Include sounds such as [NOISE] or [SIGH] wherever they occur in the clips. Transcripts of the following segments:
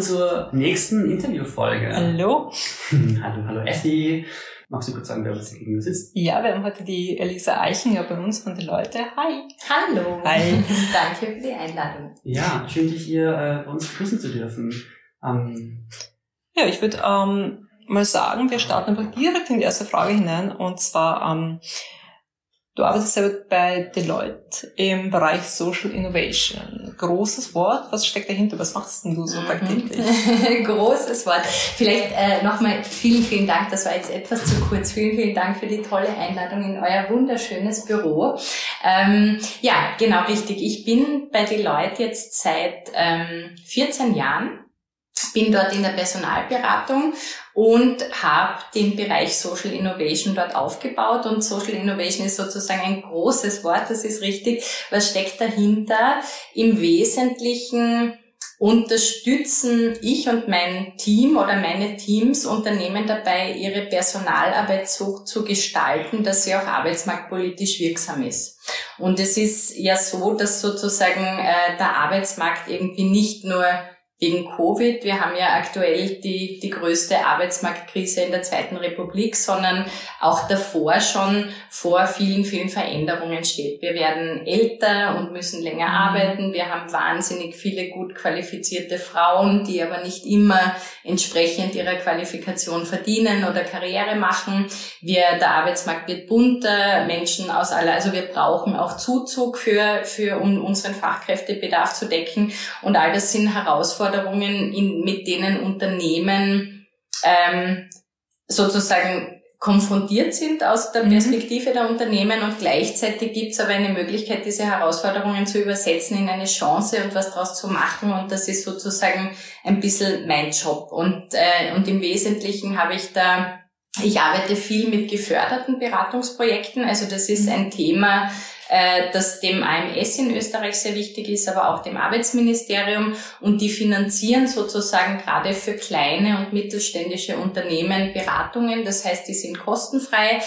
willkommen zur nächsten Interviewfolge. Hallo. [LAUGHS] hallo, hallo Essi. Magst du kurz sagen, wer uns gegenüber sitzt? Ja, wir haben heute die Elisa Eichinger bei uns von den Leute. Hi. Hallo. Hi. [LAUGHS] Danke für die Einladung. Ja, schön, dich hier äh, bei uns begrüßen zu dürfen. Ähm, ja, ich würde ähm, mal sagen, wir starten einfach direkt in die erste Frage hinein. Und zwar, ähm, Du arbeitest ja bei Deloitte im Bereich Social Innovation. Großes Wort. Was steckt dahinter? Was machst denn du so mhm. tagtäglich? [LAUGHS] Großes Wort. Vielleicht äh, nochmal vielen, vielen Dank. Das war jetzt etwas zu kurz. Vielen, vielen Dank für die tolle Einladung in euer wunderschönes Büro. Ähm, ja, genau richtig. Ich bin bei Deloitte jetzt seit ähm, 14 Jahren bin dort in der Personalberatung und habe den Bereich Social Innovation dort aufgebaut. Und Social Innovation ist sozusagen ein großes Wort, das ist richtig. Was steckt dahinter? Im Wesentlichen unterstützen ich und mein Team oder meine Teams Unternehmen dabei, ihre Personalarbeit so zu gestalten, dass sie auch arbeitsmarktpolitisch wirksam ist. Und es ist ja so, dass sozusagen äh, der Arbeitsmarkt irgendwie nicht nur wegen Covid. Wir haben ja aktuell die, die größte Arbeitsmarktkrise in der Zweiten Republik, sondern auch davor schon vor vielen, vielen Veränderungen steht. Wir werden älter und müssen länger mhm. arbeiten. Wir haben wahnsinnig viele gut qualifizierte Frauen, die aber nicht immer entsprechend ihrer Qualifikation verdienen oder Karriere machen. Wir, der Arbeitsmarkt wird bunter, Menschen aus aller, also wir brauchen auch Zuzug für, für um unseren Fachkräftebedarf zu decken. Und all das sind Herausforderungen, Herausforderungen, in, mit denen Unternehmen ähm, sozusagen konfrontiert sind aus der mhm. Perspektive der Unternehmen und gleichzeitig gibt es aber eine Möglichkeit, diese Herausforderungen zu übersetzen in eine Chance und was daraus zu machen und das ist sozusagen ein bisschen mein Job und, äh, und im Wesentlichen habe ich da, ich arbeite viel mit geförderten Beratungsprojekten, also das ist mhm. ein Thema, äh, das dem AMS in Österreich sehr wichtig ist, aber auch dem Arbeitsministerium. Und die finanzieren sozusagen gerade für kleine und mittelständische Unternehmen Beratungen. Das heißt, die sind kostenfrei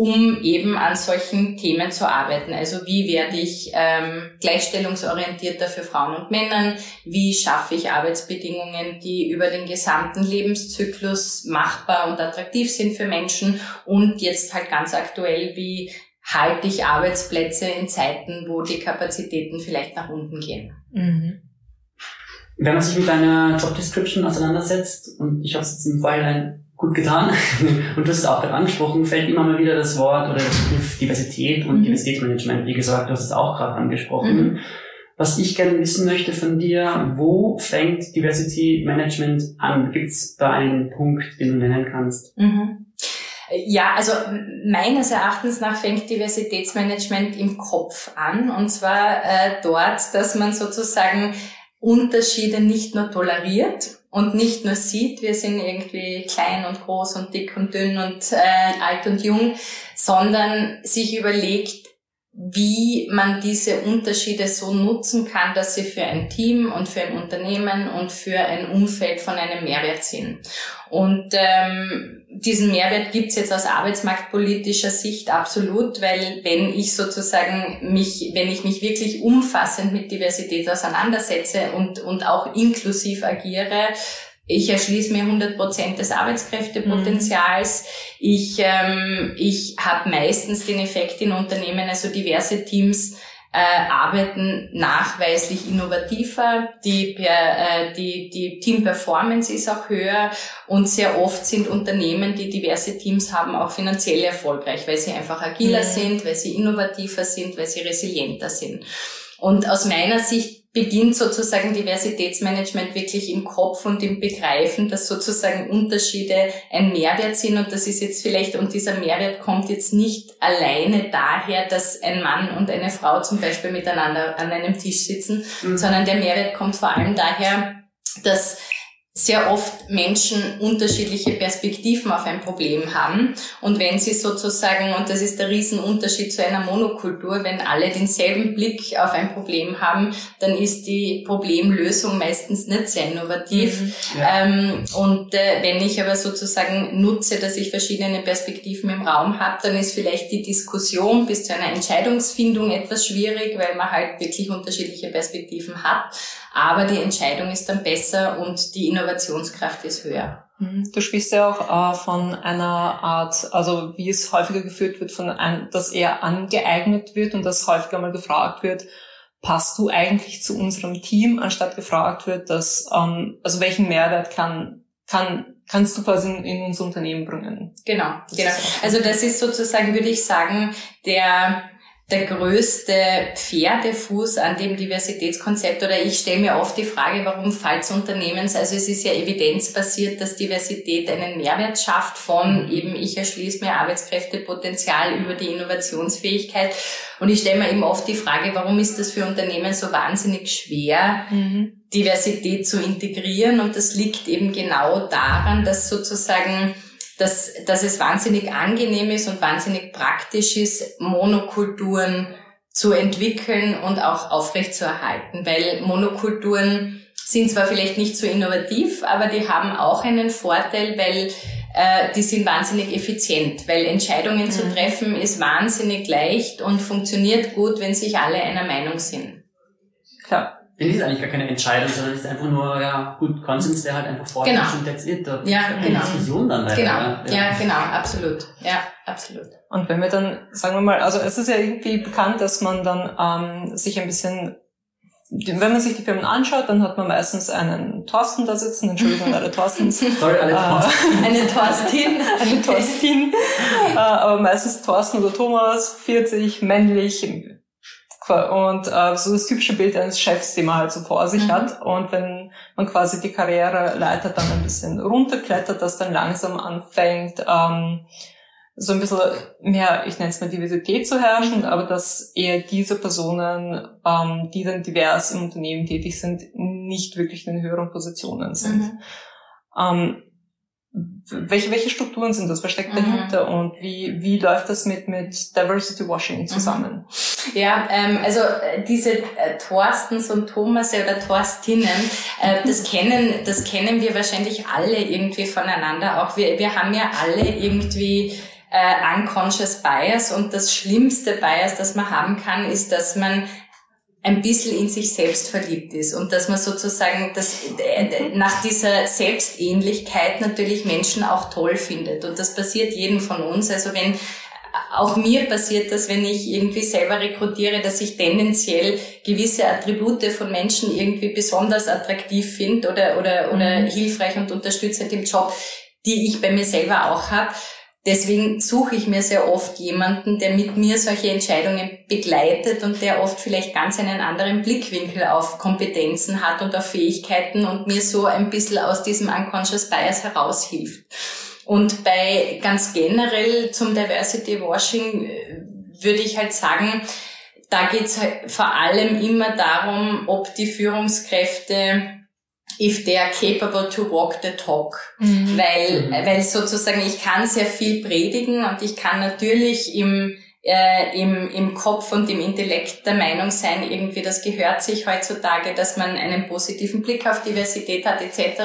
um eben an solchen Themen zu arbeiten. Also wie werde ich ähm, gleichstellungsorientierter für Frauen und Männer? Wie schaffe ich Arbeitsbedingungen, die über den gesamten Lebenszyklus machbar und attraktiv sind für Menschen? Und jetzt halt ganz aktuell, wie halte ich Arbeitsplätze in Zeiten, wo die Kapazitäten vielleicht nach unten gehen. Mhm. Wenn man sich mit deiner Job Description auseinandersetzt, und ich habe es jetzt im Vorhinein gut getan, [LAUGHS] und du hast es auch gerade angesprochen, fällt immer mal wieder das Wort oder das Begriff Diversität und mhm. Diversitätsmanagement. Wie gesagt, du hast es auch gerade angesprochen. Mhm. Was ich gerne wissen möchte von dir, wo fängt Diversity Management an? Gibt es da einen Punkt, den du nennen kannst? Mhm. Ja, also meines Erachtens nach fängt Diversitätsmanagement im Kopf an. Und zwar äh, dort, dass man sozusagen Unterschiede nicht nur toleriert und nicht nur sieht, wir sind irgendwie klein und groß und dick und dünn und äh, alt und jung, sondern sich überlegt, wie man diese Unterschiede so nutzen kann, dass sie für ein Team und für ein Unternehmen und für ein Umfeld von einem Mehrwert sind. Und ähm, diesen Mehrwert gibt's jetzt aus arbeitsmarktpolitischer Sicht absolut, weil wenn ich sozusagen mich, wenn ich mich wirklich umfassend mit Diversität auseinandersetze und, und auch inklusiv agiere, ich erschließe mir 100 Prozent des Arbeitskräftepotenzials. Mhm. Ich, ähm, ich habe meistens den Effekt in Unternehmen, also diverse Teams äh, arbeiten nachweislich innovativer, die, äh, die, die Team-Performance ist auch höher und sehr oft sind Unternehmen, die diverse Teams haben, auch finanziell erfolgreich, weil sie einfach agiler mhm. sind, weil sie innovativer sind, weil sie resilienter sind. Und aus meiner Sicht beginnt sozusagen Diversitätsmanagement wirklich im Kopf und im Begreifen, dass sozusagen Unterschiede ein Mehrwert sind und das ist jetzt vielleicht, und dieser Mehrwert kommt jetzt nicht alleine daher, dass ein Mann und eine Frau zum Beispiel miteinander an einem Tisch sitzen, mhm. sondern der Mehrwert kommt vor allem daher, dass sehr oft Menschen unterschiedliche Perspektiven auf ein Problem haben. Und wenn sie sozusagen, und das ist der Riesenunterschied zu einer Monokultur, wenn alle denselben Blick auf ein Problem haben, dann ist die Problemlösung meistens nicht sehr innovativ. Mhm, ja. ähm, und äh, wenn ich aber sozusagen nutze, dass ich verschiedene Perspektiven im Raum habe, dann ist vielleicht die Diskussion bis zu einer Entscheidungsfindung etwas schwierig, weil man halt wirklich unterschiedliche Perspektiven hat. Aber die Entscheidung ist dann besser und die Innovationskraft ist höher. Mhm. Du sprichst ja auch äh, von einer Art, also wie es häufiger geführt wird, von ein, dass eher angeeignet wird und dass häufiger mal gefragt wird, passt du eigentlich zu unserem Team, anstatt gefragt wird, dass, ähm, also welchen Mehrwert kann, kann, kannst du quasi in, in unser Unternehmen bringen? Genau, genau. Also das ist sozusagen, würde ich sagen, der, der größte Pferdefuß an dem Diversitätskonzept? Oder ich stelle mir oft die Frage, warum falls Unternehmens, also es ist ja evidenzbasiert, dass Diversität einen Mehrwert schafft von eben ich erschließe mir Arbeitskräftepotenzial über die Innovationsfähigkeit. Und ich stelle mir eben oft die Frage, warum ist das für Unternehmen so wahnsinnig schwer, mhm. Diversität zu integrieren? Und das liegt eben genau daran, dass sozusagen dass, dass es wahnsinnig angenehm ist und wahnsinnig praktisch ist, Monokulturen zu entwickeln und auch aufrechtzuerhalten, weil Monokulturen sind zwar vielleicht nicht so innovativ, aber die haben auch einen Vorteil, weil äh, die sind wahnsinnig effizient, weil Entscheidungen mhm. zu treffen ist wahnsinnig leicht und funktioniert gut, wenn sich alle einer Meinung sind. Klar es ist eigentlich gar keine Entscheidung, sondern es ist einfach nur, ja, gut, Konsens, der halt einfach vorliegt genau. und that's it. Da ja, keine genau. Diskussion dann leider. Genau, ja. ja, genau, absolut. Ja, absolut. Und wenn wir dann, sagen wir mal, also es ist ja irgendwie bekannt, dass man dann ähm, sich ein bisschen wenn man sich die Firmen anschaut, dann hat man meistens einen Thorsten da sitzen, Entschuldigung, alle Thorstens. [LAUGHS] Sorry, alle Thorsten. Äh, [LAUGHS] eine Thorstin. eine Thorstin. [LAUGHS] äh, aber meistens Thorsten oder Thomas, 40, männlich, und äh, so das typische Bild eines Chefs, den man halt so vor sich mhm. hat. Und wenn man quasi die Karriereleiter dann ein bisschen runterklettert, dass dann langsam anfängt, ähm, so ein bisschen mehr, ich nenne es mal Diversität zu herrschen, mhm. aber dass eher diese Personen, ähm, die dann divers im Unternehmen tätig sind, nicht wirklich in höheren Positionen sind. Mhm. Ähm, welche, welche Strukturen sind das? Was steckt mhm. dahinter? Und wie, wie läuft das mit, mit Diversity Washing zusammen? Ja, ähm, also äh, diese äh, Thorstens und Thomas oder Thorstinnen, äh, das kennen, das kennen wir wahrscheinlich alle irgendwie voneinander. Auch wir, wir haben ja alle irgendwie äh, unconscious bias und das schlimmste Bias, das man haben kann, ist, dass man ein bisschen in sich selbst verliebt ist und dass man sozusagen das, äh, nach dieser Selbstähnlichkeit natürlich Menschen auch toll findet. Und das passiert jedem von uns. Also wenn auch mir passiert das, wenn ich irgendwie selber rekrutiere, dass ich tendenziell gewisse Attribute von Menschen irgendwie besonders attraktiv finde oder, oder, oder mhm. hilfreich und unterstützend im Job, die ich bei mir selber auch habe. Deswegen suche ich mir sehr oft jemanden, der mit mir solche Entscheidungen begleitet und der oft vielleicht ganz einen anderen Blickwinkel auf Kompetenzen hat und auf Fähigkeiten und mir so ein bisschen aus diesem Unconscious Bias heraushilft. Und bei ganz generell zum Diversity Washing äh, würde ich halt sagen, da geht es halt vor allem immer darum, ob die Führungskräfte if they are capable to walk the talk. Mhm. Weil, mhm. weil sozusagen ich kann sehr viel predigen und ich kann natürlich im, äh, im, im Kopf und im Intellekt der Meinung sein, irgendwie das gehört sich heutzutage, dass man einen positiven Blick auf Diversität hat etc.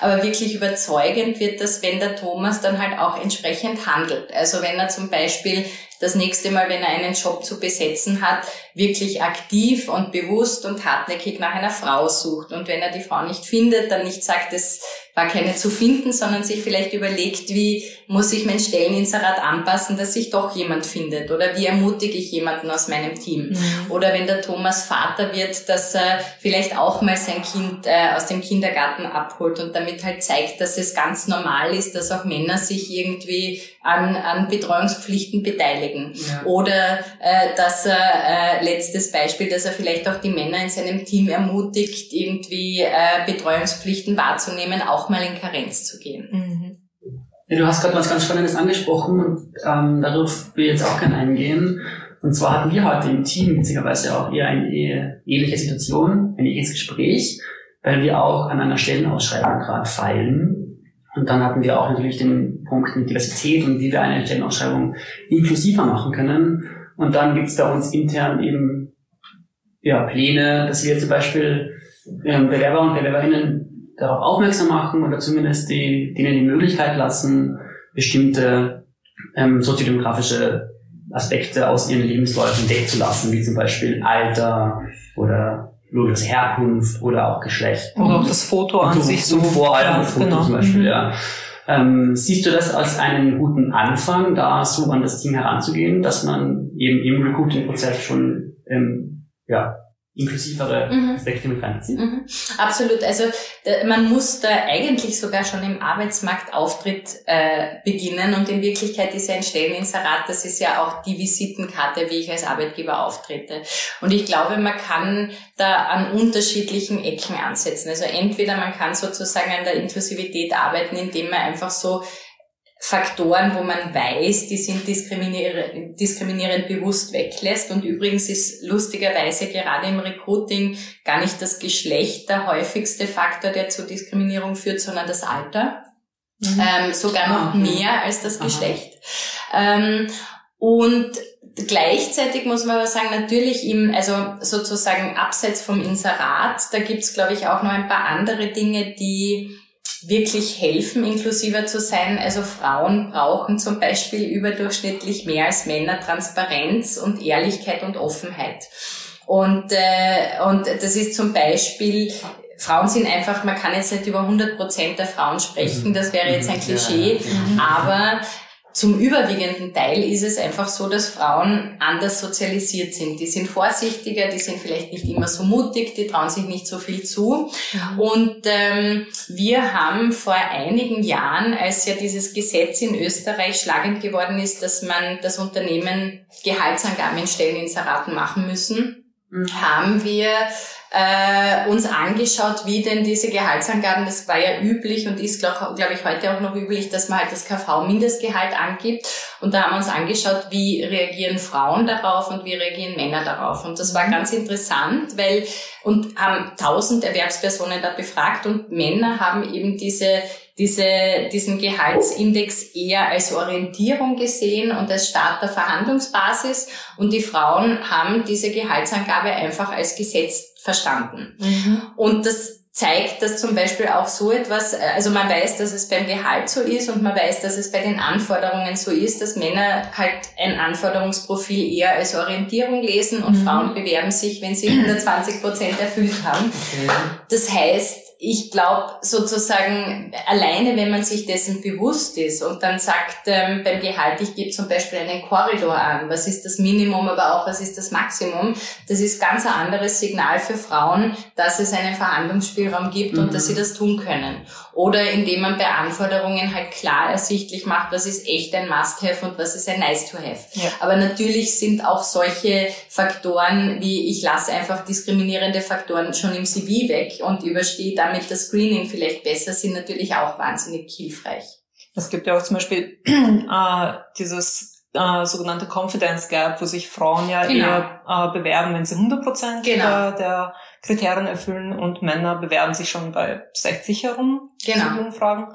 Aber wirklich überzeugend wird das, wenn der Thomas dann halt auch entsprechend handelt. Also wenn er zum Beispiel das nächste Mal, wenn er einen Job zu besetzen hat, wirklich aktiv und bewusst und hartnäckig nach einer Frau sucht. Und wenn er die Frau nicht findet, dann nicht sagt, es war keine zu finden, sondern sich vielleicht überlegt, wie muss ich mein Stelleninserat anpassen, dass sich doch jemand findet? Oder wie ermutige ich jemanden aus meinem Team? Mhm. Oder wenn der Thomas Vater wird, dass er vielleicht auch mal sein Kind äh, aus dem Kindergarten abholt und damit halt zeigt, dass es ganz normal ist, dass auch Männer sich irgendwie an, an Betreuungspflichten beteiligen. Ja. Oder äh, dass er, äh, letztes Beispiel, dass er vielleicht auch die Männer in seinem Team ermutigt, irgendwie äh, Betreuungspflichten wahrzunehmen, auch mal in Karenz zu gehen. Mhm. Ja, du hast gerade was ganz Spannendes angesprochen und ähm, darauf will ich jetzt auch gerne eingehen. Und zwar hatten wir heute im Team witzigerweise auch eher eine ähnliche Situation, ein ähnliches Gespräch, weil wir auch an einer Stellenausschreibung gerade feilen und dann hatten wir auch natürlich den Punkt mit Diversität und wie wir eine Stellenausschreibung inklusiver machen können. Und dann gibt es bei uns intern eben ja, Pläne, dass wir zum Beispiel ähm, Bewerber und Bewerberinnen darauf aufmerksam machen oder zumindest die, denen die Möglichkeit lassen, bestimmte ähm, soziodemografische Aspekte aus ihren Lebensläufen wegzulassen, wie zum Beispiel Alter oder logisch Herkunft oder auch Geschlecht. Oder auch das Foto an so, sich so. Vor allem ja, Foto genau. zum Beispiel, mhm. ja. Ähm, siehst du das als einen guten Anfang, da so an das Team heranzugehen, dass man eben im Recruiting-Prozess schon ähm, ja, inklusivere mhm. Aspekte mit reinziehen. Mhm. Absolut. Also da, man muss da eigentlich sogar schon im Arbeitsmarktauftritt äh, beginnen und in Wirklichkeit ist ja ein Stelleninserat, das ist ja auch die Visitenkarte, wie ich als Arbeitgeber auftrete. Und ich glaube, man kann da an unterschiedlichen Ecken ansetzen. Also entweder man kann sozusagen an der Inklusivität arbeiten, indem man einfach so Faktoren, wo man weiß, die sind diskriminierend, diskriminierend bewusst weglässt. Und übrigens ist lustigerweise gerade im Recruiting gar nicht das Geschlecht der häufigste Faktor, der zu Diskriminierung führt, sondern das Alter. Mhm. Ähm, sogar noch mehr als das Geschlecht. Ähm, und gleichzeitig muss man aber sagen, natürlich im, also sozusagen abseits vom Inserat, da gibt's glaube ich auch noch ein paar andere Dinge, die wirklich helfen, inklusiver zu sein. Also Frauen brauchen zum Beispiel überdurchschnittlich mehr als Männer Transparenz und Ehrlichkeit und Offenheit. Und, äh, und das ist zum Beispiel, Frauen sind einfach, man kann jetzt nicht über 100 Prozent der Frauen sprechen, mhm. das wäre jetzt ein mhm. Klischee, aber zum überwiegenden Teil ist es einfach so, dass Frauen anders sozialisiert sind. Die sind vorsichtiger, die sind vielleicht nicht immer so mutig, die trauen sich nicht so viel zu. Mhm. Und ähm, wir haben vor einigen Jahren, als ja dieses Gesetz in Österreich schlagend geworden ist, dass man das Unternehmen Gehaltsangaben in Stelleninseraten machen müssen, mhm. haben wir äh, uns angeschaut, wie denn diese Gehaltsangaben, das war ja üblich und ist, glaube glaub ich, heute auch noch üblich, dass man halt das KV-Mindestgehalt angibt. Und da haben wir uns angeschaut, wie reagieren Frauen darauf und wie reagieren Männer darauf. Und das war mhm. ganz interessant, weil, und haben tausend Erwerbspersonen da befragt und Männer haben eben diese diese, diesen Gehaltsindex eher als Orientierung gesehen und als Start der Verhandlungsbasis und die Frauen haben diese Gehaltsangabe einfach als Gesetz verstanden. Mhm. Und das zeigt, dass zum Beispiel auch so etwas, also man weiß, dass es beim Gehalt so ist und man weiß, dass es bei den Anforderungen so ist, dass Männer halt ein Anforderungsprofil eher als Orientierung lesen und mhm. Frauen bewerben sich, wenn sie [CLEARS THROAT] 120 Prozent erfüllt haben. Okay. Das heißt, ich glaube sozusagen alleine, wenn man sich dessen bewusst ist und dann sagt ähm, beim Gehalt, ich gebe zum Beispiel einen Korridor an, was ist das Minimum, aber auch was ist das Maximum, das ist ganz ein anderes Signal für Frauen, dass es einen Verhandlungsspielraum gibt mhm. und dass sie mhm. das tun können. Oder indem man bei Anforderungen halt klar ersichtlich macht, was ist echt ein Must-Have und was ist ein Nice-to-Have. Ja. Aber natürlich sind auch solche Faktoren wie ich lasse einfach diskriminierende Faktoren schon im CV weg und überstehe damit das Screening vielleicht besser sind, natürlich auch wahnsinnig hilfreich. Es gibt ja auch zum Beispiel [CLEARS THROAT] äh, dieses äh, sogenannte Confidence Gap, wo sich Frauen ja genau. eher äh, bewerben, wenn sie 100 Prozent genau. der, der, Kriterien erfüllen und Männer bewerben sich schon bei 60 herum, genau. Umfragen.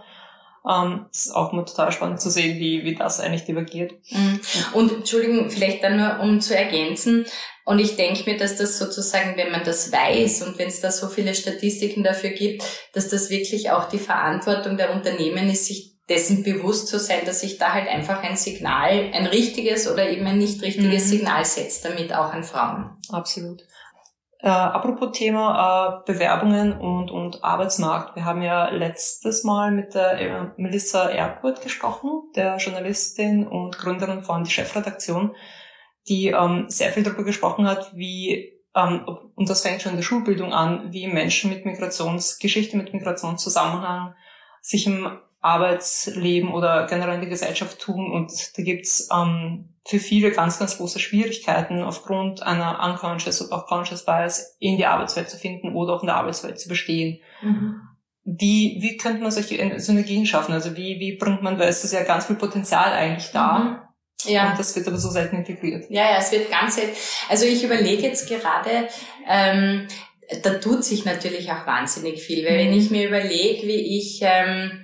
Ähm, ist auch mal total spannend zu sehen, wie, wie das eigentlich divergiert. Mhm. Und Entschuldigung, vielleicht dann nur um zu ergänzen. Und ich denke mir, dass das sozusagen, wenn man das weiß und wenn es da so viele Statistiken dafür gibt, dass das wirklich auch die Verantwortung der Unternehmen ist, sich dessen bewusst zu sein, dass sich da halt einfach ein Signal, ein richtiges oder eben ein nicht richtiges mhm. Signal setzt, damit auch an Frauen. Absolut. Äh, apropos Thema äh, Bewerbungen und, und Arbeitsmarkt. Wir haben ja letztes Mal mit der äh, Melissa Erkurt gesprochen, der Journalistin und Gründerin von Die Chefredaktion, die ähm, sehr viel darüber gesprochen hat, wie, ähm, und das fängt schon in der Schulbildung an, wie Menschen mit Migrationsgeschichte, mit Migrationszusammenhang sich im Arbeitsleben oder generell in der Gesellschaft tun. Und da gibt's ähm, für viele ganz, ganz große Schwierigkeiten aufgrund einer unconscious oder auch conscious bias in die Arbeitswelt zu finden oder auch in der Arbeitswelt zu bestehen. Mhm. Wie, wie könnte man solche Synergien schaffen? Also wie, wie bringt man, weil es ist ja ganz viel Potenzial eigentlich da. Mhm. Ja. Und das wird aber so selten integriert. Ja, ja, es wird ganz selten. Also ich überlege jetzt gerade, ähm, da tut sich natürlich auch wahnsinnig viel, weil mhm. wenn ich mir überlege, wie ich ähm,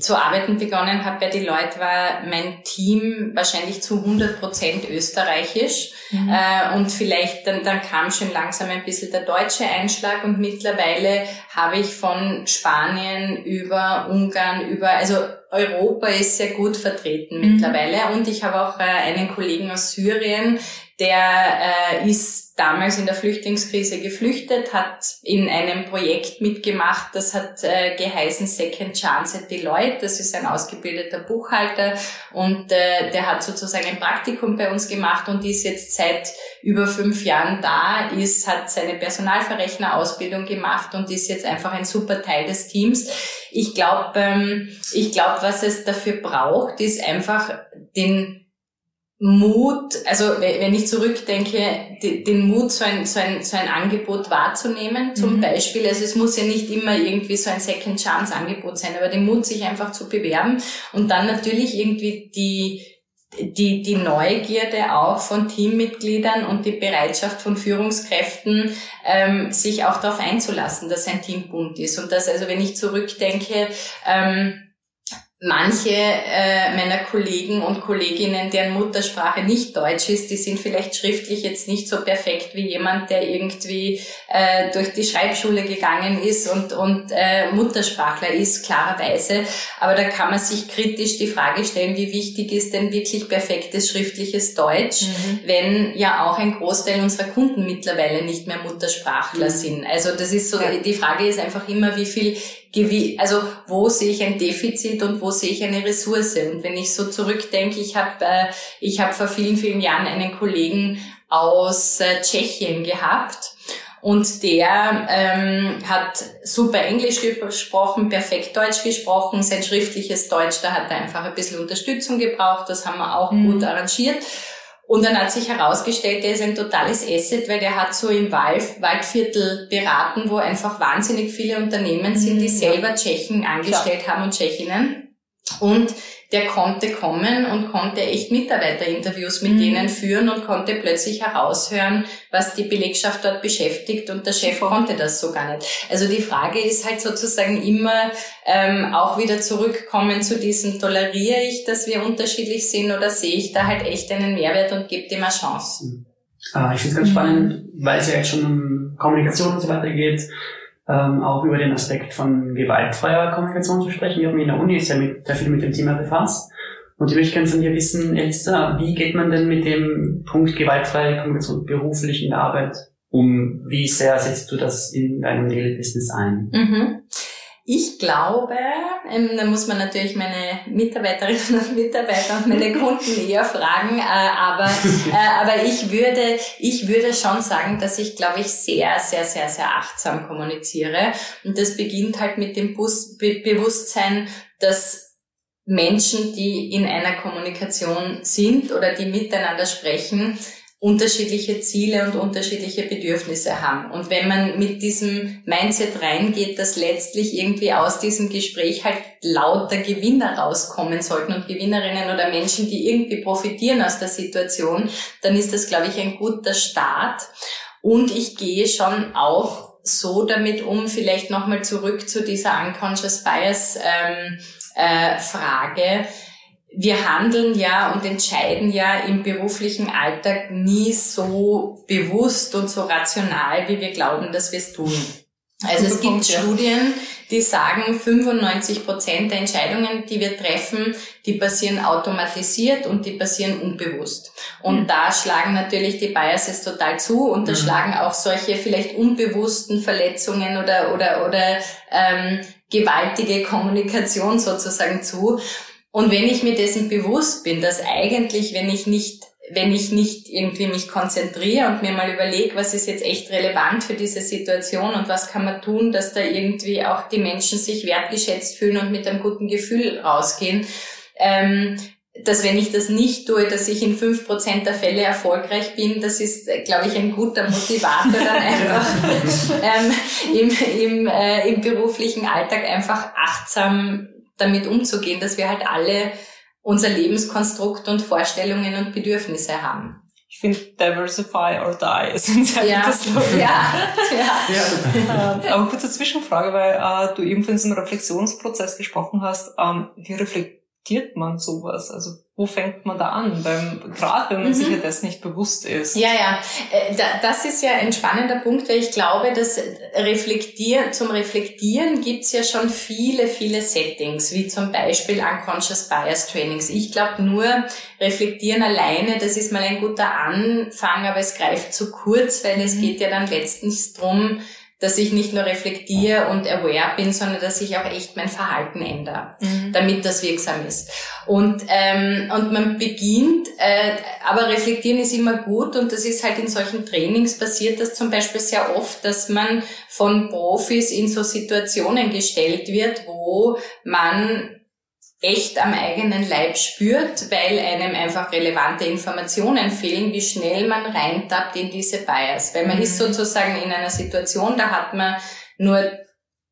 zu arbeiten begonnen habe bei Deloitte, war mein Team wahrscheinlich zu 100 Prozent österreichisch. Mhm. Äh, und vielleicht dann, dann kam schon langsam ein bisschen der deutsche Einschlag und mittlerweile habe ich von Spanien über Ungarn, über, also Europa ist sehr gut vertreten Mhm. mittlerweile und ich habe auch äh, einen Kollegen aus Syrien, der äh, ist damals in der Flüchtlingskrise geflüchtet, hat in einem Projekt mitgemacht, das hat äh, geheißen Second Chance at Deloitte. Das ist ein ausgebildeter Buchhalter und äh, der hat sozusagen ein Praktikum bei uns gemacht und ist jetzt seit über fünf Jahren da, ist, hat seine Personalverrechnerausbildung gemacht und ist jetzt einfach ein super Teil des Teams. Ich glaube, ähm, ich glaube, was es dafür braucht, ist einfach den Mut, also we- wenn ich zurückdenke, de- den Mut, so ein, so ein, so ein Angebot wahrzunehmen, zum Mhm. Beispiel. Also es muss ja nicht immer irgendwie so ein Second Chance Angebot sein, aber den Mut, sich einfach zu bewerben und dann natürlich irgendwie die, die, die Neugierde auch von Teammitgliedern und die Bereitschaft von Führungskräften, ähm, sich auch darauf einzulassen, dass ein Team bunt ist. Und dass, also wenn ich zurückdenke, ähm, manche äh, meiner Kollegen und Kolleginnen, deren Muttersprache nicht Deutsch ist, die sind vielleicht schriftlich jetzt nicht so perfekt wie jemand, der irgendwie äh, durch die Schreibschule gegangen ist und, und äh, Muttersprachler ist, klarerweise. Aber da kann man sich kritisch die Frage stellen, wie wichtig ist denn wirklich perfektes schriftliches Deutsch, Mhm. wenn ja auch ein Großteil unserer Kunden mittlerweile nicht mehr Muttersprachler sind. Also das ist so, Ja. die Frage ist einfach immer, wie viel also wo sehe ich ein Defizit und wo sehe ich eine Ressource? Und wenn ich so zurückdenke, ich habe äh, ich habe vor vielen vielen Jahren einen Kollegen aus äh, Tschechien gehabt und der ähm, hat super Englisch gesprochen, perfekt Deutsch gesprochen, sein schriftliches Deutsch, da hat er einfach ein bisschen Unterstützung gebraucht, das haben wir auch Mhm. gut arrangiert. Und dann hat sich herausgestellt, der ist ein totales Asset, weil der hat so im Wald, Waldviertel beraten, wo einfach wahnsinnig viele Unternehmen sind, die Mhm, selber Tschechen angestellt haben und Tschechinnen. Und der konnte kommen und konnte echt Mitarbeiterinterviews mit Mhm. denen führen und konnte plötzlich heraushören, was die Belegschaft dort beschäftigt und der Chef konnte das so gar nicht. Also die Frage ist halt sozusagen immer ähm, auch wieder zurückkommen zu diesem, toleriere ich, dass wir unterschiedlich sind oder sehe ich da halt echt einen Mehrwert und gebe dem eine Chance. Äh, ich finde es ganz Mhm. spannend, weil es ja jetzt schon um Kommunikation und so weiter geht, ähm, auch über den Aspekt von gewaltfreier Kommunikation zu sprechen. Wir in der Uni ja mit, sehr viel mit dem Thema befasst. Und ich möchte gerne von dir wissen, Elisa, wie geht man denn mit dem Punkt gewaltfreie Kommunikation beruflich in der Arbeit um? Wie sehr setzt du das in deinem Daily Business ein? Mhm. Ich glaube, ähm, da muss man natürlich meine Mitarbeiterinnen und Mitarbeiter und meine Kunden eher fragen, äh, aber, [LAUGHS] äh, aber ich würde, ich würde schon sagen, dass ich, glaube ich, sehr, sehr, sehr, sehr achtsam kommuniziere. Und das beginnt halt mit dem Bus Be Bewusstsein, dass Menschen, die in einer Kommunikation sind oder die miteinander sprechen, unterschiedliche Ziele und unterschiedliche Bedürfnisse haben. Und wenn man mit diesem Mindset reingeht, dass letztlich irgendwie aus diesem Gespräch halt lauter Gewinner rauskommen sollten und Gewinnerinnen oder Menschen, die irgendwie profitieren aus der Situation, dann ist das, glaube ich, ein guter Start. Und ich gehe schon auch so damit um, vielleicht nochmal zurück zu dieser Unconscious Bias ähm, äh, Frage wir handeln ja und entscheiden ja im beruflichen Alltag nie so bewusst und so rational, wie wir glauben, dass wir es tun. Also es gibt. Studien, die sagen, 95 Prozent der Entscheidungen, die wir treffen, die passieren automatisiert und die passieren unbewusst. Und Mhm. da schlagen natürlich die Biases total zu und da Mhm. schlagen auch solche vielleicht unbewussten Verletzungen oder, oder, oder ähm, gewaltige Kommunikation sozusagen zu. Und wenn ich mir dessen bewusst bin, dass eigentlich, wenn ich nicht wenn ich nicht irgendwie mich konzentriere und mir mal überlege, was ist jetzt echt relevant für diese Situation und was kann man tun, dass da irgendwie auch die Menschen sich wertgeschätzt fühlen und mit einem guten Gefühl rausgehen, ähm, dass wenn ich das nicht tue, dass ich in fünf Prozent der Fälle erfolgreich bin, das ist, glaube ich, ein guter Motivator dann [LAUGHS] einfach ähm, im, im, äh, im beruflichen Alltag einfach achtsam damit umzugehen, dass wir halt alle unser Lebenskonstrukt und Vorstellungen und Bedürfnisse haben. Ich finde Diversify or Die ist ein sehr Ja, gutes Slogan. ja, ja. Ja. Ähm, aber kurze Zwischenfrage, weil äh, du eben von diesem Reflexionsprozess gesprochen hast. Ähm, wie reflektiert man sowas? Also wo fängt man da an? Beim, gerade wenn man mhm. sich ja das nicht bewusst ist. Ja, ja. Äh, das ist ja ein spannender Punkt, weil ich glaube, dass Reflektieren, zum Reflektieren gibt's ja schon viele, viele Settings, wie zum Beispiel Unconscious Bias Trainings. Ich glaube nur, Reflektieren alleine, das ist mal ein guter Anfang, aber es greift zu kurz, weil es mhm. geht ja dann letztens drum dass ich nicht nur reflektiere und aware bin, sondern dass ich auch echt mein Verhalten ändere, mhm. damit das wirksam ist. Und, ähm, und man beginnt, äh, aber reflektieren ist immer gut und das ist halt in solchen Trainings passiert das zum Beispiel sehr oft, dass man von Profis in so Situationen gestellt wird, wo man echt am eigenen Leib spürt, weil einem einfach relevante Informationen fehlen, wie schnell man reintappt in diese Bias. Weil man mhm. ist sozusagen in einer Situation, da hat man nur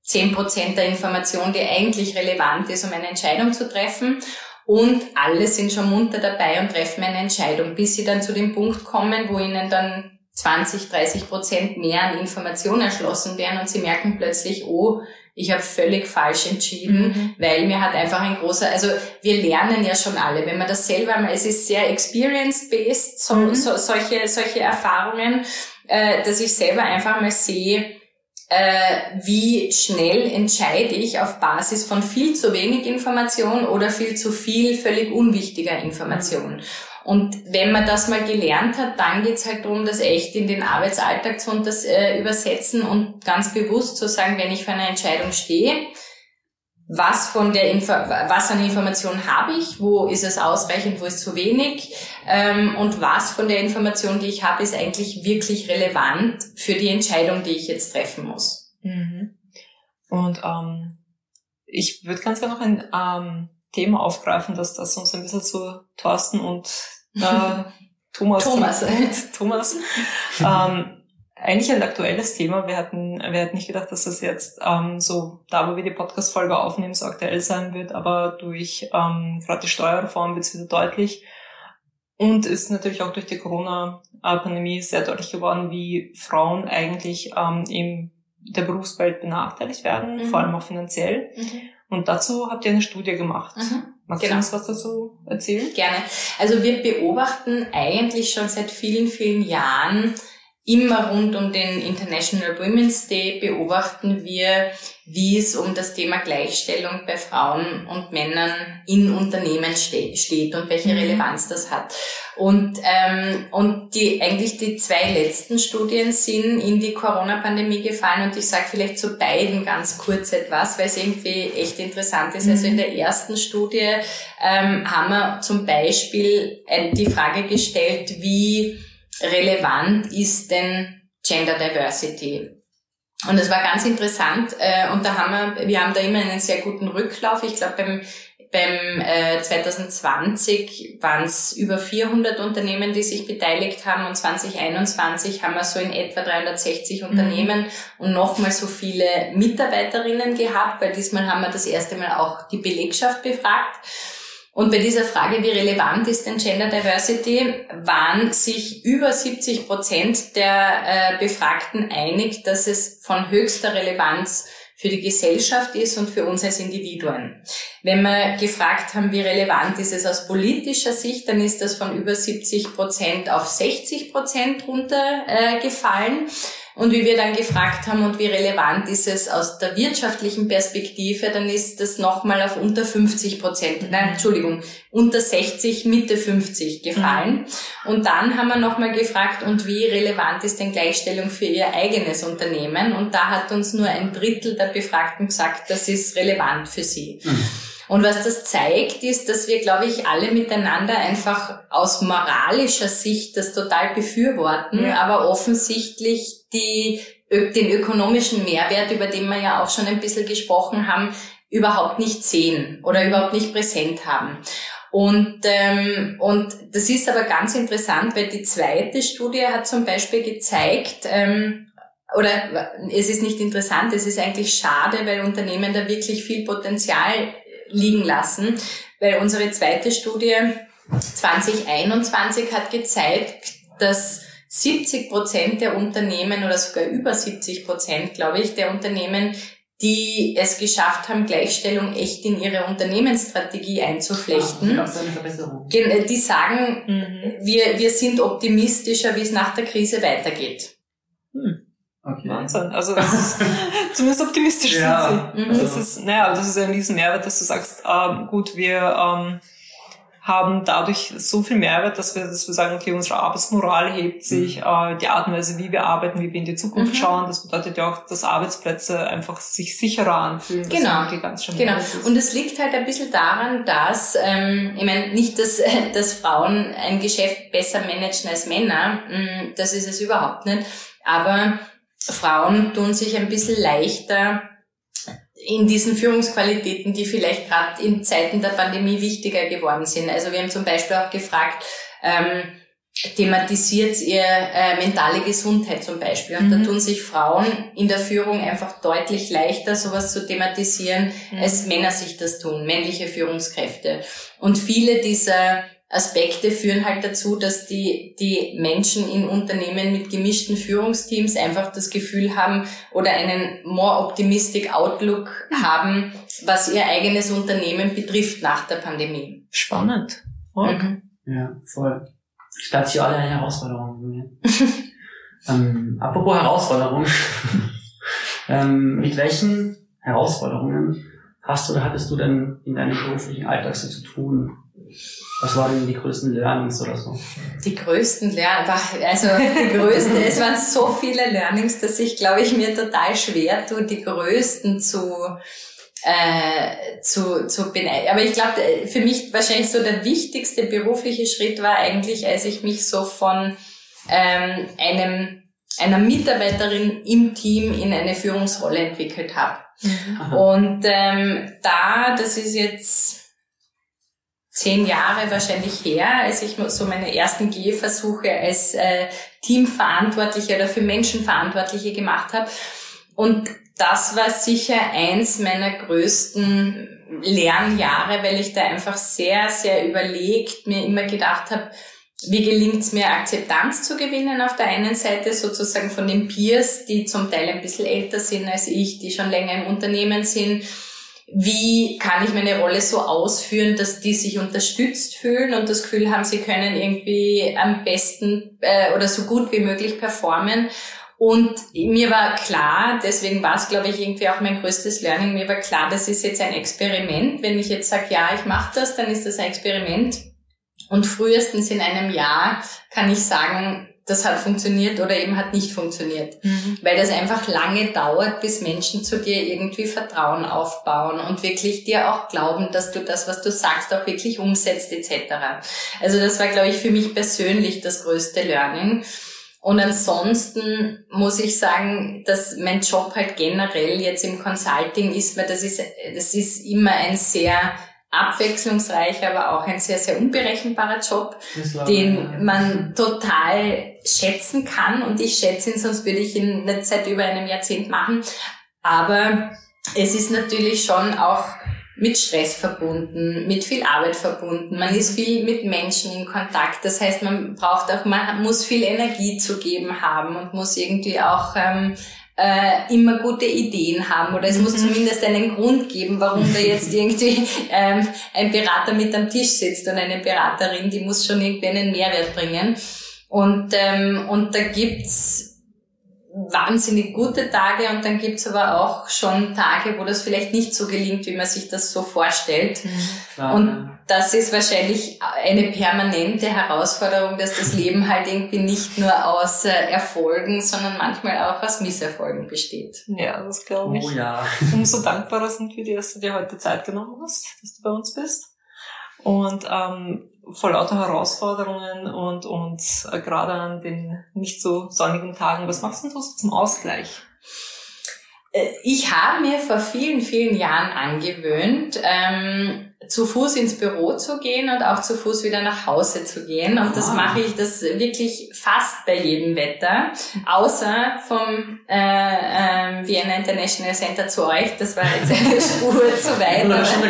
zehn Prozent der Information, die eigentlich relevant ist, um eine Entscheidung zu treffen. Und alle sind schon munter dabei und treffen eine Entscheidung, bis sie dann zu dem Punkt kommen, wo ihnen dann 20, 30 Prozent mehr an Informationen erschlossen werden und sie merken plötzlich, oh, ich habe völlig falsch entschieden, mhm. weil mir hat einfach ein großer, also wir lernen ja schon alle, wenn man das selber mal, es ist sehr experience-based, so, mhm. so, solche, solche Erfahrungen, äh, dass ich selber einfach mal sehe, äh, wie schnell entscheide ich auf Basis von viel zu wenig Information oder viel zu viel völlig unwichtiger Information. Und wenn man das mal gelernt hat, dann geht's halt darum, das echt in den Arbeitsalltag zu das, äh, übersetzen und ganz bewusst zu sagen, wenn ich für eine Entscheidung stehe, was von der Info was an Information habe ich, wo ist es ausreichend, wo ist zu wenig ähm, und was von der Information, die ich habe, ist eigentlich wirklich relevant für die Entscheidung, die ich jetzt treffen muss. Mhm. Und ähm, ich würde ganz gerne noch ein ähm, Thema aufgreifen, dass das uns ein bisschen zu Thorsten und äh, [LAUGHS] Thomas. Thomas. [LAUGHS] Thomas. ähm, eigentlich ein aktuelles Thema. Wir hatten, wir hatten nicht gedacht, dass das jetzt ähm, so, da wo wir die Podcast-Folge aufnehmen, so aktuell sein wird, aber durch ähm, gerade die Steuerreform wird es wieder deutlich. Und ist natürlich auch durch die Corona-Pandemie sehr deutlich geworden, wie Frauen eigentlich ähm, in der Berufswelt benachteiligt werden, mhm. vor allem auch finanziell. Mhm. Und dazu habt ihr eine Studie gemacht. Mhm. Magst genau. du uns was dazu erzählen? Gerne. Also wir beobachten eigentlich schon seit vielen, vielen Jahren immer rund um den International Women's Day beobachten wir, wie es um das Thema Gleichstellung bei Frauen und Männern in Unternehmen ste steht und welche mhm. Relevanz das hat. Und, ähm, und die, eigentlich die zwei letzten Studien sind in die Corona-Pandemie gefallen und ich sage vielleicht zu beiden ganz kurz etwas, weil es irgendwie echt interessant ist. Also in mhm. der ersten Studie ähm, haben wir zum Beispiel die Frage gestellt, wie relevant ist denn Gender Diversity? Und es war ganz interessant äh, und da haben wir, wir haben da immer einen sehr guten Rücklauf. Ich glaube beim beim äh, 2020 waren es über 400 Unternehmen, die sich beteiligt haben und 2021 haben wir so in etwa 360 mhm. Unternehmen und nochmal so viele Mitarbeiterinnen gehabt, weil diesmal haben wir das erste Mal auch die Belegschaft befragt. Und bei dieser Frage, wie relevant ist denn Gender Diversity, waren sich über 70 Prozent der äh, Befragten einig, dass es von höchster Relevanz für die Gesellschaft ist und für uns als Individuen. Wenn wir gefragt haben, wie relevant ist es aus politischer Sicht, dann ist das von über 70 Prozent auf 60 Prozent runtergefallen. Äh, und wie wir dann gefragt haben, und wie relevant ist es aus der wirtschaftlichen Perspektive, dann ist das nochmal auf unter 50 Prozent, nein, Entschuldigung, unter 60, Mitte 50 gefallen. Mhm. Und dann haben wir nochmal gefragt, und wie relevant ist denn Gleichstellung für ihr eigenes Unternehmen? Und da hat uns nur ein Drittel der Befragten gesagt, das ist relevant für sie. Mhm. Und was das zeigt, ist, dass wir, glaube ich, alle miteinander einfach aus moralischer Sicht das total befürworten, ja. aber offensichtlich die, den ökonomischen Mehrwert, über den wir ja auch schon ein bisschen gesprochen haben, überhaupt nicht sehen oder überhaupt nicht präsent haben. Und, ähm, und das ist aber ganz interessant, weil die zweite Studie hat zum Beispiel gezeigt, ähm, oder es ist nicht interessant, es ist eigentlich schade, weil Unternehmen da wirklich viel Potenzial liegen lassen, weil unsere zweite Studie 2021 hat gezeigt, dass 70 Prozent der Unternehmen oder sogar über 70 Prozent, glaube ich, der Unternehmen die es geschafft haben, Gleichstellung echt in ihre Unternehmensstrategie einzuflechten. Ja, Verbesserung. Äh, die sagen, mhm. wir, wir sind optimistischer, wie es nach der Krise weitergeht. Okay. Wahnsinn. Also das ist, [LAUGHS] zumindest optimistisch ja, sind sie. Also. Das ist, naja, das ist ein riesen Mehrwert, dass du sagst, ähm, gut, wir ähm, haben dadurch so viel Mehrwert, dass wir, dass wir sagen, okay, unsere Arbeitsmoral hebt sich, mhm. äh, die Art und Weise, wie wir arbeiten, wie wir in die Zukunft mhm. schauen, das bedeutet ja auch, dass Arbeitsplätze einfach sich sicherer anfühlen. Genau, ganz genau. Und es liegt halt ein bisschen daran, dass, ähm, ich meine, nicht, dass, [LAUGHS] dass Frauen ein Geschäft besser managen als Männer, mm, das ist es überhaupt nicht, aber Frauen tun sich ein bisschen leichter, in diesen Führungsqualitäten, die vielleicht gerade in Zeiten der Pandemie wichtiger geworden sind. Also wir haben zum Beispiel auch gefragt, ähm, thematisiert ihr äh, mentale Gesundheit zum Beispiel. Und mhm. da tun sich Frauen in der Führung einfach deutlich leichter, sowas zu thematisieren, mhm. als Männer sich das tun, männliche Führungskräfte. Und viele dieser Aspekte führen halt dazu, dass die, die Menschen in Unternehmen mit gemischten Führungsteams einfach das Gefühl haben oder einen more optimistic Outlook haben, was ihr eigenes Unternehmen betrifft nach der Pandemie. Spannend. Mhm. Ja, voll. Statt sich alle eine Herausforderung. [LAUGHS] ähm, apropos Herausforderungen. [LAUGHS] ähm, mit welchen Herausforderungen hast du oder hattest du denn in deinem beruflichen Alltag so zu tun? Was waren denn die größten Learnings oder so? Die größten Learnings, also die größten, es waren so viele Learnings, dass ich, glaube ich, mir total schwer tue, die größten zu, äh, zu, zu beneiden. Aber ich glaube, für mich wahrscheinlich so der wichtigste berufliche Schritt war eigentlich, als ich mich so von ähm, einem einer Mitarbeiterin im Team in eine Führungsrolle entwickelt habe. Mhm. Und ähm, da, das ist jetzt zehn Jahre wahrscheinlich her, als ich so meine ersten Gehversuche als äh, Teamverantwortliche oder für Menschenverantwortliche gemacht habe. Und das war sicher eins meiner größten Lernjahre, weil ich da einfach sehr, sehr überlegt mir immer gedacht habe, wie gelingt es mir, Akzeptanz zu gewinnen auf der einen Seite, sozusagen von den Peers, die zum Teil ein bisschen älter sind als ich, die schon länger im Unternehmen sind, wie kann ich meine Rolle so ausführen, dass die sich unterstützt fühlen und das Gefühl haben, sie können irgendwie am besten äh, oder so gut wie möglich performen. Und mir war klar, deswegen war es, glaube ich, irgendwie auch mein größtes Learning, mir war klar, das ist jetzt ein Experiment. Wenn ich jetzt sage, ja, ich mache das, dann ist das ein Experiment. Und frühestens in einem Jahr kann ich sagen, das hat funktioniert oder eben hat nicht funktioniert. Mhm. Weil das einfach lange dauert, bis Menschen zu dir irgendwie Vertrauen aufbauen und wirklich dir auch glauben, dass du das, was du sagst, auch wirklich umsetzt etc. Also das war, glaube ich, für mich persönlich das größte Learning. Und ansonsten muss ich sagen, dass mein Job halt generell jetzt im Consulting ist, weil das ist, das ist immer ein sehr abwechslungsreich, aber auch ein sehr, sehr unberechenbarer Job, den man total schätzen kann. Und ich schätze ihn, sonst würde ich ihn nicht seit über einem Jahrzehnt machen. Aber es ist natürlich schon auch mit Stress verbunden, mit viel Arbeit verbunden. Man ist viel mit Menschen in Kontakt. Das heißt, man braucht auch, man muss viel Energie zu geben haben und muss irgendwie auch ähm, äh, immer gute Ideen haben oder es mhm. muss zumindest einen Grund geben, warum da jetzt [LAUGHS] irgendwie ähm, ein Berater mit am Tisch sitzt und eine Beraterin, die muss schon irgendwie einen Mehrwert bringen. Und, ähm, und da gibt's wahnsinnig gute Tage und dann gibt's aber auch schon Tage, wo das vielleicht nicht so gelingt, wie man sich das so vorstellt. Mhm, klar, und ja. das ist wahrscheinlich eine permanente Herausforderung, dass das Leben halt irgendwie nicht nur aus äh, Erfolgen, sondern manchmal auch aus Misserfolgen besteht. Ja, das glaube ich. Oh ja. Umso dankbarer sind wir dir, dass du dir heute Zeit genommen hast, dass du bei uns bist. Und ähm, vor lauter Herausforderungen und, und äh, gerade an den nicht so sonnigen Tagen. Was machst du so zum Ausgleich? Äh, ich habe mir vor vielen, vielen Jahren angewöhnt, ähm, zu Fuß ins Büro zu gehen und auch zu Fuß wieder nach Hause zu gehen. Und das mache ich das wirklich fast bei jedem Wetter, außer vom äh, äh, Vienna International Center zu euch. Das war jetzt eine [LAUGHS] Spur zu weit.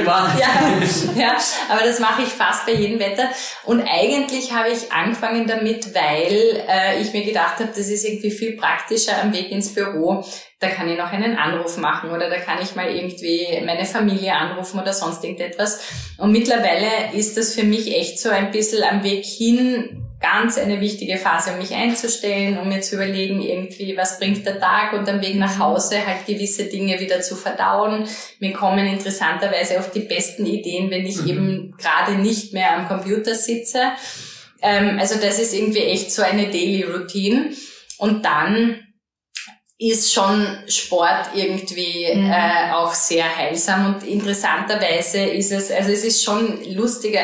Aber, [LAUGHS] ja, ja, aber das mache ich fast bei jedem Wetter. Und eigentlich habe ich angefangen damit, weil äh, ich mir gedacht habe, das ist irgendwie viel praktischer am Weg ins Büro, da kann ich noch einen Anruf machen oder da kann ich mal irgendwie meine Familie anrufen oder sonst irgendetwas. Und mittlerweile ist das für mich echt so ein bisschen am Weg hin ganz eine wichtige Phase, um mich einzustellen, um mir zu überlegen, irgendwie, was bringt der Tag und am Weg nach Hause halt gewisse Dinge wieder zu verdauen. Mir kommen interessanterweise oft die besten Ideen, wenn ich mhm. eben gerade nicht mehr am Computer sitze. Ähm, also das ist irgendwie echt so eine Daily Routine. Und dann ist schon Sport irgendwie mhm. äh, auch sehr heilsam und interessanterweise ist es, also es ist schon lustiger,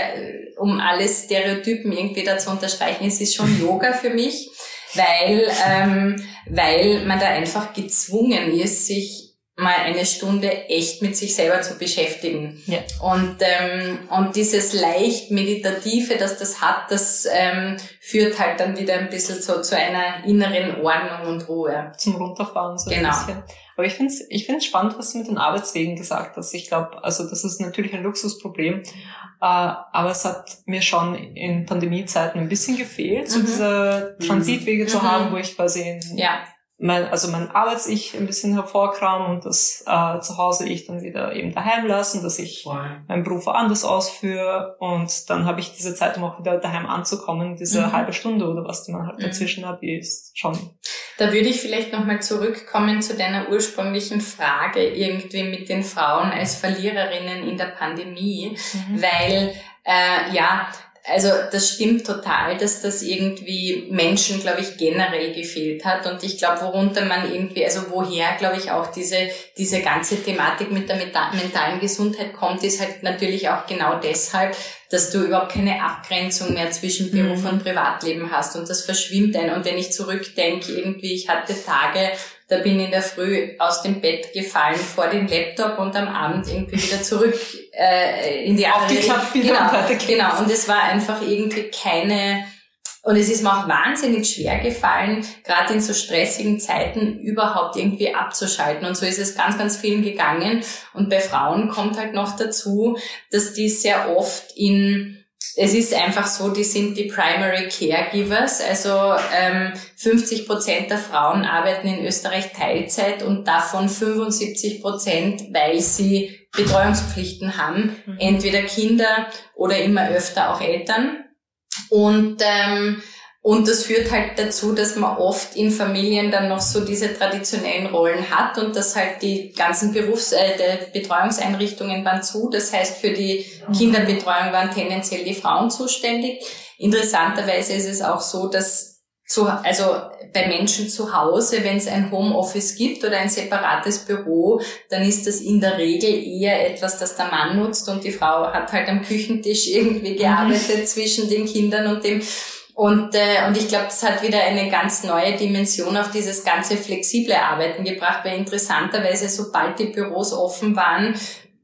um alle Stereotypen irgendwie da zu unterstreichen, es ist schon [LAUGHS] Yoga für mich, weil, ähm, weil man da einfach gezwungen ist, sich mal eine Stunde echt mit sich selber zu beschäftigen. Ja. Und, ähm, und dieses leicht meditative, dass das hat, das ähm, führt halt dann wieder ein bisschen so zu einer inneren Ordnung und Ruhe. Zum Runterfahren so genau. ein bisschen. Aber ich finde es ich find's spannend, was du mit den Arbeitswegen gesagt hast. Ich glaube, also das ist natürlich ein Luxusproblem, äh, aber es hat mir schon in Pandemiezeiten ein bisschen gefehlt, so mhm. diese Transitwege mhm. zu haben, wo ich quasi in ja mein, also mein Arbeits-Ich ein bisschen hervorkramen und das äh, zu Hause ich dann wieder eben daheim lassen, dass ich meinen Beruf woanders ausführe und dann habe ich diese Zeit, um auch wieder daheim anzukommen, diese mhm. halbe Stunde oder was die man halt mhm. dazwischen hat, die ist schon. Da würde ich vielleicht nochmal zurückkommen zu deiner ursprünglichen Frage irgendwie mit den Frauen als Verliererinnen in der Pandemie, mhm. weil äh, ja, also das stimmt total, dass das irgendwie Menschen, glaube ich, generell gefehlt hat. Und ich glaube, worunter man irgendwie, also woher, glaube ich, auch diese, diese ganze Thematik mit der mentalen Gesundheit kommt, ist halt natürlich auch genau deshalb, dass du überhaupt keine Abgrenzung mehr zwischen Beruf mhm. und Privatleben hast. Und das verschwimmt ein. Und wenn ich zurückdenke, irgendwie, ich hatte Tage, da bin ich in der Früh aus dem Bett gefallen vor den Laptop und am Abend irgendwie wieder zurück äh, in die Aufgeklappt wieder genau, und genau. Und es war einfach irgendwie keine und es ist mir auch wahnsinnig schwer gefallen, gerade in so stressigen Zeiten überhaupt irgendwie abzuschalten. Und so ist es ganz, ganz vielen gegangen. Und bei Frauen kommt halt noch dazu, dass die sehr oft in es ist einfach so, die sind die Primary Caregivers. Also ähm, 50 Prozent der Frauen arbeiten in Österreich Teilzeit und davon 75 Prozent, weil sie Betreuungspflichten haben. Mhm. Entweder Kinder oder immer öfter auch Eltern. Und ähm, und das führt halt dazu, dass man oft in Familien dann noch so diese traditionellen Rollen hat und dass halt die ganzen Berufs-, äh, Betreuungseinrichtungen waren zu. Das heißt, für die Kinderbetreuung waren tendenziell die Frauen zuständig. Interessanterweise ist es auch so, dass zu, also bei Menschen zu Hause, wenn es ein Homeoffice gibt oder ein separates Büro, dann ist das in der Regel eher etwas, das der Mann nutzt und die Frau hat halt am Küchentisch [LAUGHS] irgendwie gearbeitet mhm. zwischen den Kindern und dem und, äh, und ich glaube, das hat wieder eine ganz neue Dimension auf dieses ganze flexible Arbeiten gebracht, weil interessanterweise, sobald die Büros offen waren,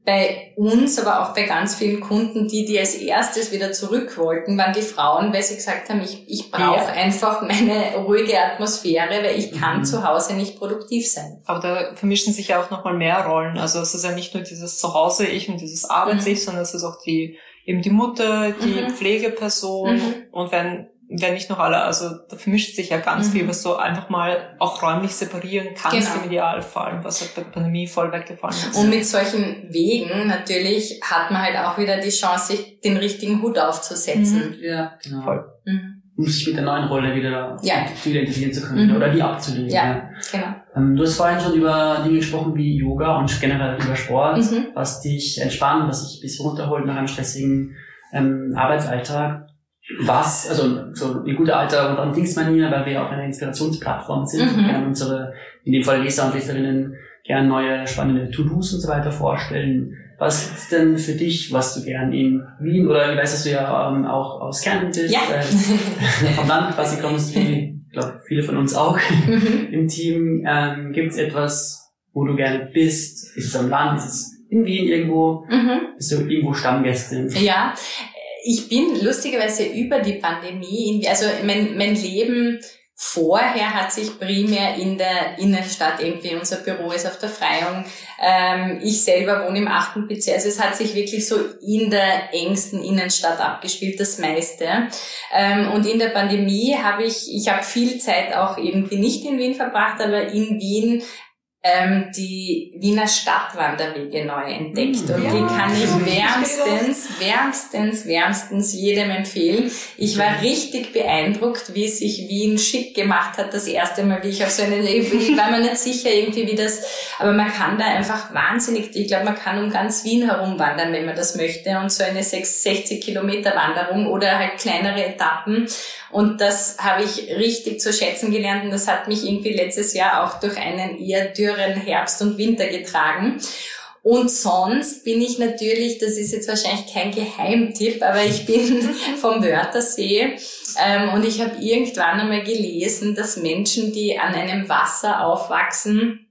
bei uns, aber auch bei ganz vielen Kunden, die, die als erstes wieder zurück wollten, waren die Frauen, weil sie gesagt haben, ich, ich brauche ja. einfach meine ruhige Atmosphäre, weil ich kann mhm. zu Hause nicht produktiv sein. Aber da vermischen sich ja auch nochmal mehr Rollen. Also es ist ja nicht nur dieses Zuhause-Ich und dieses Arbeits-Ich, mhm. sondern es ist auch die, eben die Mutter, die mhm. Pflegeperson. Mhm. Und wenn wenn nicht noch alle, also da vermischt sich ja ganz mhm. viel, was du einfach mal auch räumlich separieren kannst genau. im Idealfall, was halt bei der Pandemie voll weggefallen ist. Und mit solchen Wegen natürlich hat man halt auch wieder die Chance, sich den richtigen Hut aufzusetzen. Mhm. Ja, genau. Voll. Mhm. Um sich mit der neuen Rolle wieder ja. identifizieren zu können mhm. oder die abzulegen. Ja, ja. genau. Ähm, du hast vorhin schon über Dinge gesprochen wie Yoga und generell über Sport, mhm. was dich entspannt, was dich ein bisschen runterholt nach einem stressigen ähm, Arbeitsalltag was, also so in guter alter und Dingsmanier, weil wir auch eine Inspirationsplattform sind, mhm. gerne unsere, in dem Fall Leser und Leserinnen, gerne neue spannende To-Dos und so weiter vorstellen. Was ist denn für dich, was du gern in Wien oder ich weiß, dass du ja ähm, auch aus Kärnten bist, ja. äh, [LAUGHS] vom Land quasi kommst, wie ich glaube viele von uns auch mhm. im Team. Ähm, Gibt es etwas, wo du gerne bist? Ist es am Land? Ist es in Wien irgendwo? Mhm. Bist du irgendwo Stammgästin? Ja, ich bin lustigerweise über die Pandemie, also mein, mein Leben Vorher hat sich primär in der Innenstadt irgendwie, unser Büro ist auf der Freiung, ähm, ich selber wohne im achten Bezirk, also es hat sich wirklich so in der engsten Innenstadt abgespielt, das meiste. Ähm, und in der Pandemie habe ich, ich habe viel Zeit auch irgendwie nicht in Wien verbracht, aber in Wien ähm, die Wiener Stadtwanderwege neu entdeckt. Und ja, die kann ich wärmstens, wärmstens, wärmstens jedem empfehlen. Ich war richtig beeindruckt, wie sich Wien schick gemacht hat, das erste Mal, wie ich auf so eine, ich war mir nicht sicher irgendwie, wie das, aber man kann da einfach wahnsinnig, ich glaube, man kann um ganz Wien herumwandern, wenn man das möchte. Und so eine 60 Kilometer Wanderung oder halt kleinere Etappen. Und das habe ich richtig zu schätzen gelernt und das hat mich irgendwie letztes Jahr auch durch einen eher dürren Herbst und Winter getragen. Und sonst bin ich natürlich, das ist jetzt wahrscheinlich kein Geheimtipp, aber ich bin [LAUGHS] vom Wörthersee ähm, und ich habe irgendwann einmal gelesen, dass Menschen, die an einem Wasser aufwachsen,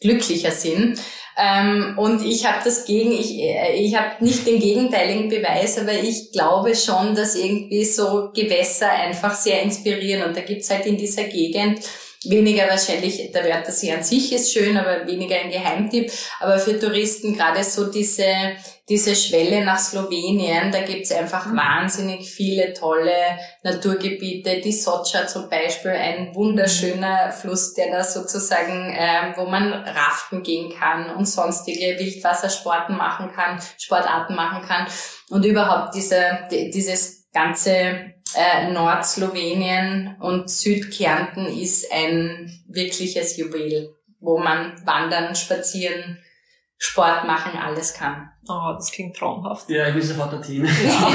glücklicher sind. Ähm, und ich habe das gegen, ich, äh, ich habe nicht den gegenteiligen Beweis, aber ich glaube schon, dass irgendwie so Gewässer einfach sehr inspirieren. Und da gibt's halt in dieser Gegend weniger wahrscheinlich, der Wörthersee an sich ist schön, aber weniger ein Geheimtipp. Aber für Touristen gerade so diese diese Schwelle nach Slowenien, da gibt's einfach mhm. wahnsinnig viele tolle Naturgebiete. Die Socha zum Beispiel, ein wunderschöner Fluss, der da sozusagen, ähm, wo man raften gehen kann und sonstige Wildwassersporten machen kann, Sportarten machen kann. Und überhaupt diese, dieses ganze äh, Nordslowenien und Südkärnten ist ein wirkliches Juwel, wo man wandern, spazieren, Sport machen, alles kann. Oh, das klingt traumhaft. Ja, ich bin sofort dorthin. Ja.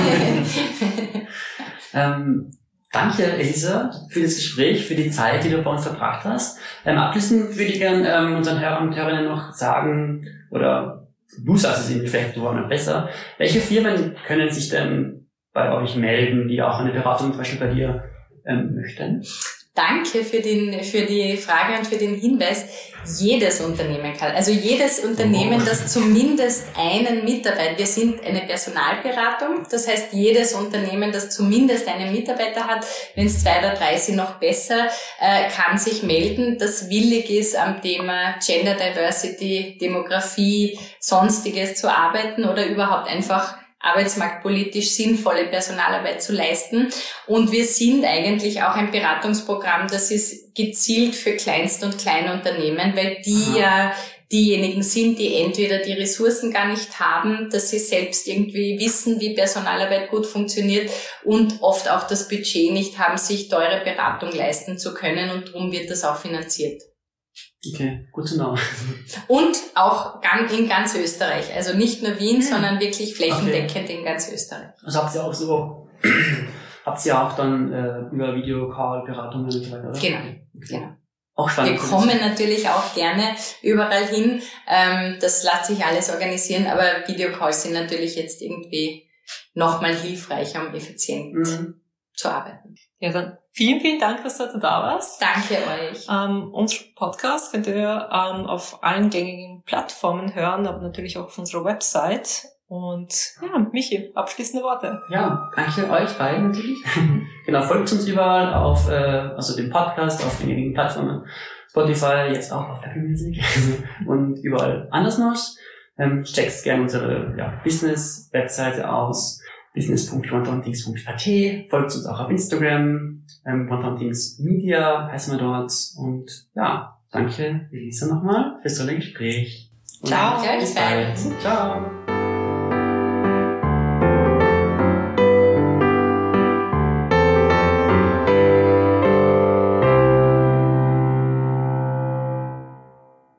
[LAUGHS] [LAUGHS] ähm, danke, Elisa, für das Gespräch, für die Zeit, die du bei uns verbracht hast. Ähm, abschließend würde ich gerne ähm, unseren Hörern und Hörerinnen noch sagen, oder du sagst es ihnen vielleicht noch besser, welche Firmen können sich denn bei euch melden, die auch eine Beratung zum Beispiel bei dir ähm, möchten? Danke für, den, für die Frage und für den Hinweis. Jedes Unternehmen kann, also jedes Unternehmen, das zumindest einen Mitarbeiter, wir sind eine Personalberatung, das heißt jedes Unternehmen, das zumindest einen Mitarbeiter hat, wenn es zwei oder drei sind, noch besser, äh, kann sich melden, das willig ist, am Thema Gender Diversity, Demografie, sonstiges zu arbeiten oder überhaupt einfach arbeitsmarktpolitisch sinnvolle Personalarbeit zu leisten. Und wir sind eigentlich auch ein Beratungsprogramm, das ist gezielt für Kleinst- und Kleinunternehmen, weil die ja diejenigen sind, die entweder die Ressourcen gar nicht haben, dass sie selbst irgendwie wissen, wie Personalarbeit gut funktioniert und oft auch das Budget nicht haben, sich teure Beratung leisten zu können und darum wird das auch finanziert. Okay, gut zu know. Und auch in ganz Österreich. Also nicht nur Wien, hm. sondern wirklich flächendeckend okay. in ganz Österreich. Also habt ihr auch so, [CLEARS THROAT] habt ihr auch dann äh, über Videocall-Beratungen und so weiter, oder? Genau, okay. genau. Auch spannend. Wir kommen natürlich auch gerne überall hin. Ähm, das lässt sich alles organisieren, aber Videocalls sind natürlich jetzt irgendwie nochmal hilfreicher, um effizient mhm. zu arbeiten. Ja, dann vielen, vielen Dank, dass du da warst. Danke euch. Ähm, unser Podcast könnt ihr ähm, auf allen gängigen Plattformen hören, aber natürlich auch auf unserer Website. Und ja, Michi, abschließende Worte. Ja, danke euch beiden natürlich. [LAUGHS] genau, folgt uns überall auf, äh, also dem Podcast, auf den gängigen Plattformen. Spotify, jetzt auch auf Apple Music [LAUGHS] und überall anders noch. Ähm, checkt gerne unsere ja, Business-Webseite aus business.quantumthings.at, folgt uns auch auf Instagram, ähm, Quantumthings Media heißen wir dort und ja, danke Elisa nochmal fürs tolle Gespräch. Ciao. Bis bald. Ciao.